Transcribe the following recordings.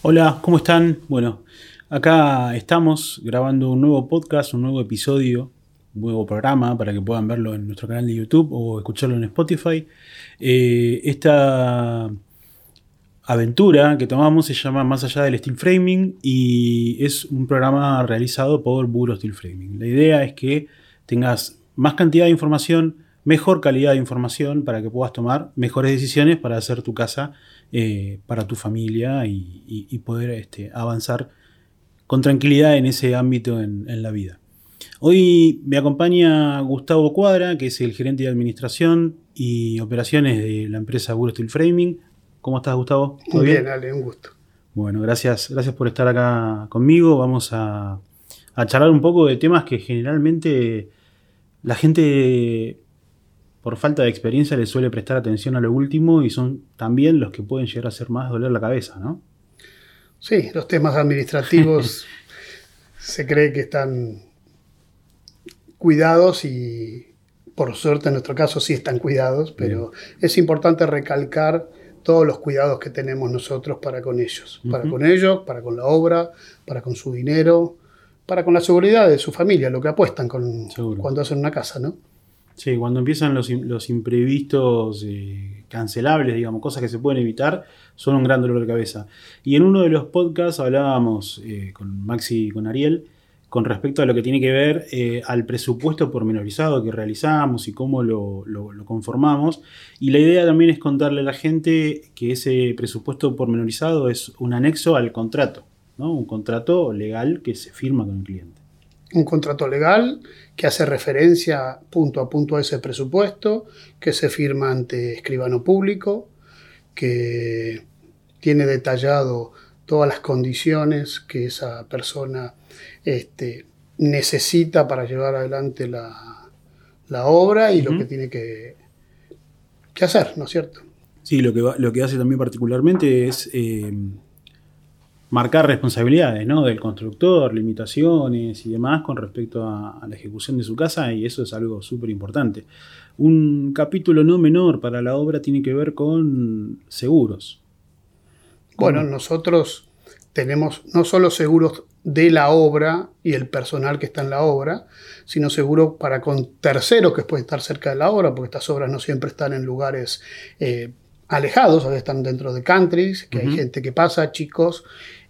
Hola, ¿cómo están? Bueno, acá estamos grabando un nuevo podcast, un nuevo episodio, un nuevo programa para que puedan verlo en nuestro canal de YouTube o escucharlo en Spotify. Eh, esta aventura que tomamos se llama Más allá del Steel Framing y es un programa realizado por Buro Steel Framing. La idea es que tengas más cantidad de información, mejor calidad de información para que puedas tomar mejores decisiones para hacer tu casa eh, para tu familia y, poder este, avanzar con tranquilidad en ese ámbito en, la vida. Hoy me acompaña Gustavo Cuadra, que es el gerente de administración y operaciones de la empresa Buro Steel Framing. ¿Cómo estás, Gustavo? Muy bien, Ale, un gusto. Bueno, gracias, gracias por estar acá conmigo. Vamos a, a charlar un poco de temas que generalmente la gente por falta de experiencia le suele prestar atención a lo último y son también los que pueden llegar a ser más doler la cabeza, ¿no? Sí, los temas administrativos se cree que están cuidados y por suerte en nuestro caso sí están cuidados, pero es importante recalcar todos los cuidados que tenemos nosotros para con ellos, para con ellos, para con la obra, para con su dinero, para con la seguridad de su familia, lo que apuestan con, cuando hacen una casa, ¿no? Sí, cuando empiezan los, los imprevistos eh, cancelables, digamos, cosas que se pueden evitar, son un gran dolor de cabeza. Y en uno de los podcasts hablábamos eh, con Maxi y con Ariel con respecto a lo que tiene que ver eh, al presupuesto pormenorizado que realizamos y cómo lo, conformamos. Y la idea también es contarle a la gente que ese presupuesto pormenorizado es un anexo al contrato, ¿no? un contrato legal que se firma con el cliente un contrato legal que hace referencia punto a punto a ese presupuesto, que se firma ante escribano público, que tiene detallado todas las condiciones que esa persona este, necesita para llevar adelante la, obra y lo que tiene que, que, hacer, ¿no es cierto? Sí, lo que, lo que hace también particularmente es eh, marcar responsabilidades ¿no? del constructor, limitaciones y demás con respecto a, la ejecución de su casa y eso es algo súper importante. Un capítulo no menor para la obra tiene que ver con seguros. Bueno, nosotros tenemos no solo seguros de la obra y el personal que está en la obra, sino seguros para con terceros que pueden estar cerca de la obra, porque estas obras no siempre están en lugares eh, alejados, a veces están dentro de countries, que hay gente que pasa, chicos,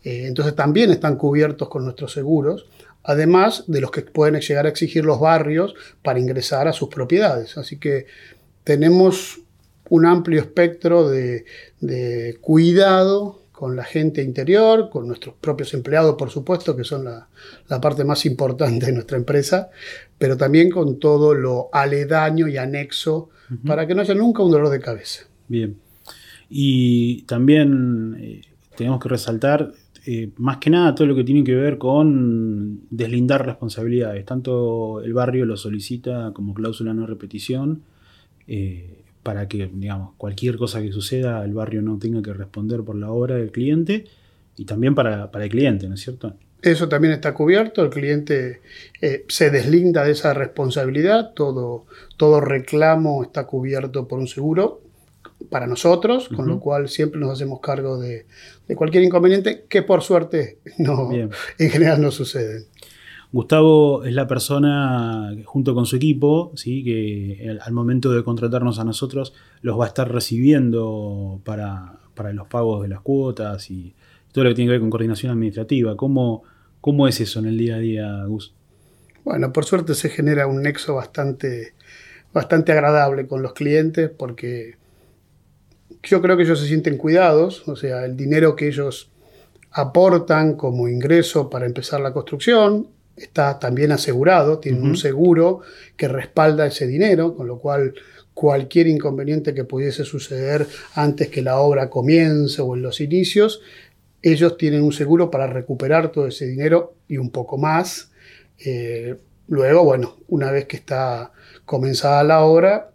eh, entonces también están cubiertos con nuestros seguros, además de los que pueden llegar a exigir los barrios para ingresar a sus propiedades. Así que tenemos un amplio espectro de, cuidado con la gente interior, con nuestros propios empleados, por supuesto, que son la, parte más importante de nuestra empresa, pero también con todo lo aledaño y anexo para que no haya nunca un dolor de cabeza. Bien. Y también eh, tenemos que resaltar eh, más que nada todo lo que tiene que ver con deslindar responsabilidades. Tanto el barrio lo solicita como cláusula no repetición, eh, para que, digamos, cualquier cosa que suceda, el barrio no tenga que responder por la obra del cliente y también para, el cliente, ¿no es cierto? Eso también está cubierto, el cliente eh, se deslinda de esa responsabilidad, todo, todo reclamo está cubierto por un seguro para nosotros, con lo cual siempre nos hacemos cargo de, cualquier inconveniente que por suerte no, en general no sucede. Gustavo es la persona, junto con su equipo, ¿sí? que al momento de contratarnos a nosotros los va a estar recibiendo para, los pagos de las cuotas y todo lo que tiene que ver con coordinación administrativa. ¿Cómo, cómo es eso en el día a día, Gus? Bueno, por suerte se genera un nexo bastante, bastante agradable con los clientes porque yo creo que ellos se sienten cuidados, o sea, el dinero que ellos aportan como ingreso para empezar la construcción está también asegurado, tienen un seguro que respalda ese dinero, con lo cual cualquier inconveniente que pudiese suceder antes que la obra comience o en los inicios, ellos tienen un seguro para recuperar todo ese dinero y un poco más. Eh, luego, bueno, una vez que está comenzada la obra,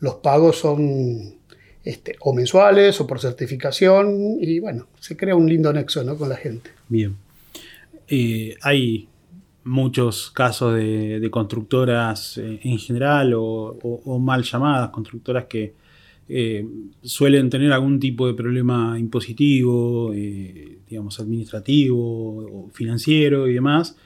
los pagos son este, o mensuales o por certificación y bueno, se crea un lindo nexo ¿no? con la gente. Bien. Eh, hay muchos casos de, constructoras eh, en general o, mal llamadas, constructoras que eh, suelen tener algún tipo de problema impositivo, digamos, administrativo, financiero y demás.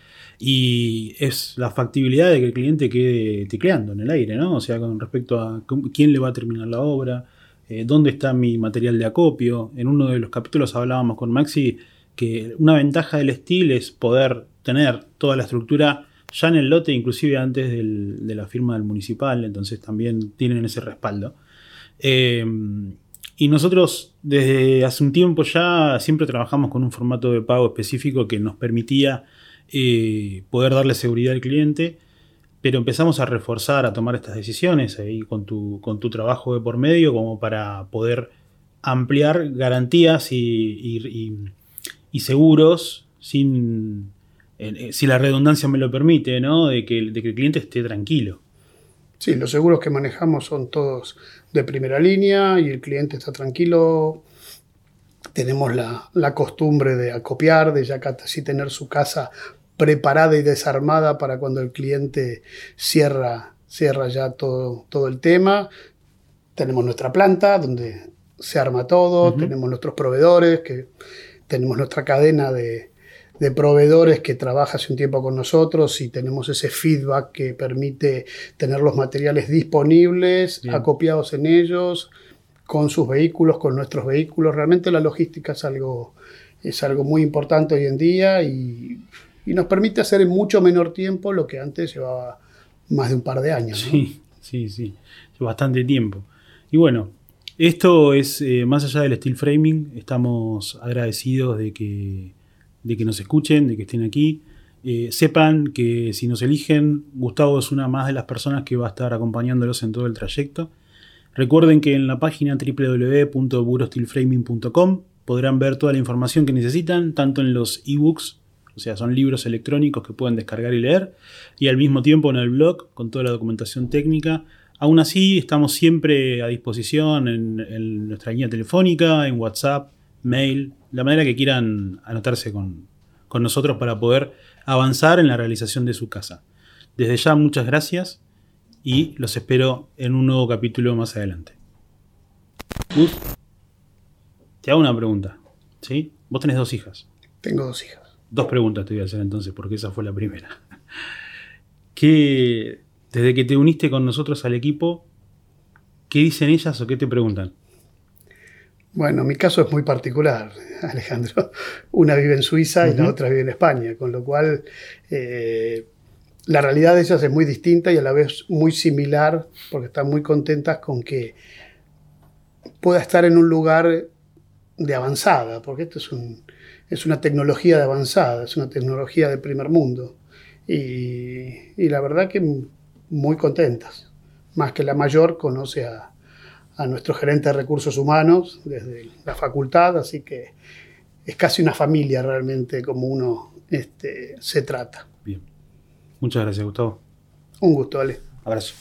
Y es la factibilidad de que el cliente quede tecleando en el aire, ¿no? O sea, con respecto a quién le va a terminar la obra, eh, dónde está mi material de acopio. En uno de los capítulos hablábamos con Maxi que una ventaja del estilo es poder tener toda la estructura ya en el lote, inclusive antes de la firma del municipal, entonces también tienen ese respaldo. Eh, y nosotros desde hace un tiempo ya siempre trabajamos con un formato de pago específico que nos permitía eh, poder darle seguridad al cliente, pero empezamos a reforzar, a tomar estas decisiones ahí con tu, con tu trabajo de por medio como para poder ampliar garantías y, seguros sin, eh, si la redundancia me lo permite, ¿no? de, que, de que el cliente esté tranquilo. Sí, los seguros que manejamos son todos de primera línea y el cliente está tranquilo. Tenemos la, la costumbre de acopiar, de ya casi tener su casa preparada y desarmada para cuando el cliente cierra, cierra ya todo, todo el tema. Tenemos nuestra planta donde se arma todo, tenemos nuestros proveedores, que tenemos nuestra cadena de, de proveedores que trabaja hace un tiempo con nosotros y tenemos ese feedback que permite tener los materiales disponibles, acopiados en ellos, con sus vehículos, con nuestros vehículos. Realmente la logística es algo, es algo muy importante hoy en día y, nos permite hacer en mucho menor tiempo lo que antes llevaba más de un par de años. Sí, sí, sí, bastante tiempo. Y bueno, esto es, eh, más allá del steel framing, estamos agradecidos de que de que nos escuchen, de que estén aquí. Eh, sepan que si nos eligen, Gustavo es una más de las personas que va a estar acompañándolos en todo el trayecto. Recuerden que en la página www.burostilframing.com podrán ver toda la información que necesitan, tanto en los ebooks, o sea, son libros electrónicos que pueden descargar y leer, y al mismo tiempo en el blog con toda la documentación técnica. Aún así, estamos siempre a disposición en, nuestra línea telefónica, en WhatsApp, mail, la manera que quieran anotarse con, nosotros para poder avanzar en la realización de su casa. Desde ya muchas gracias y los espero en un nuevo capítulo más adelante. Gus, te hago una pregunta. ¿sí? Vos tenés dos hijas. Tengo dos hijas. Dos preguntas te voy a hacer entonces, porque esa fue la primera. ¿Qué, desde que te uniste con nosotros al equipo, qué dicen ellas o qué te preguntan? Bueno, mi caso es muy particular, Alejandro. Una vive en Suiza y la otra vive en España, con lo cual eh, la realidad de ellas es muy distinta y a la vez muy similar, porque están muy contentas con que pueda estar en un lugar de avanzada, porque esto es, es una tecnología de avanzada, es una tecnología de primer mundo. Y, y la verdad que muy contentas. Más que la mayor conoce a, a nuestro gerente de recursos humanos desde la facultad, así que es casi una familia realmente como uno este, se trata. Bien. Muchas gracias, Gustavo. Un gusto, Ale. Abrazo.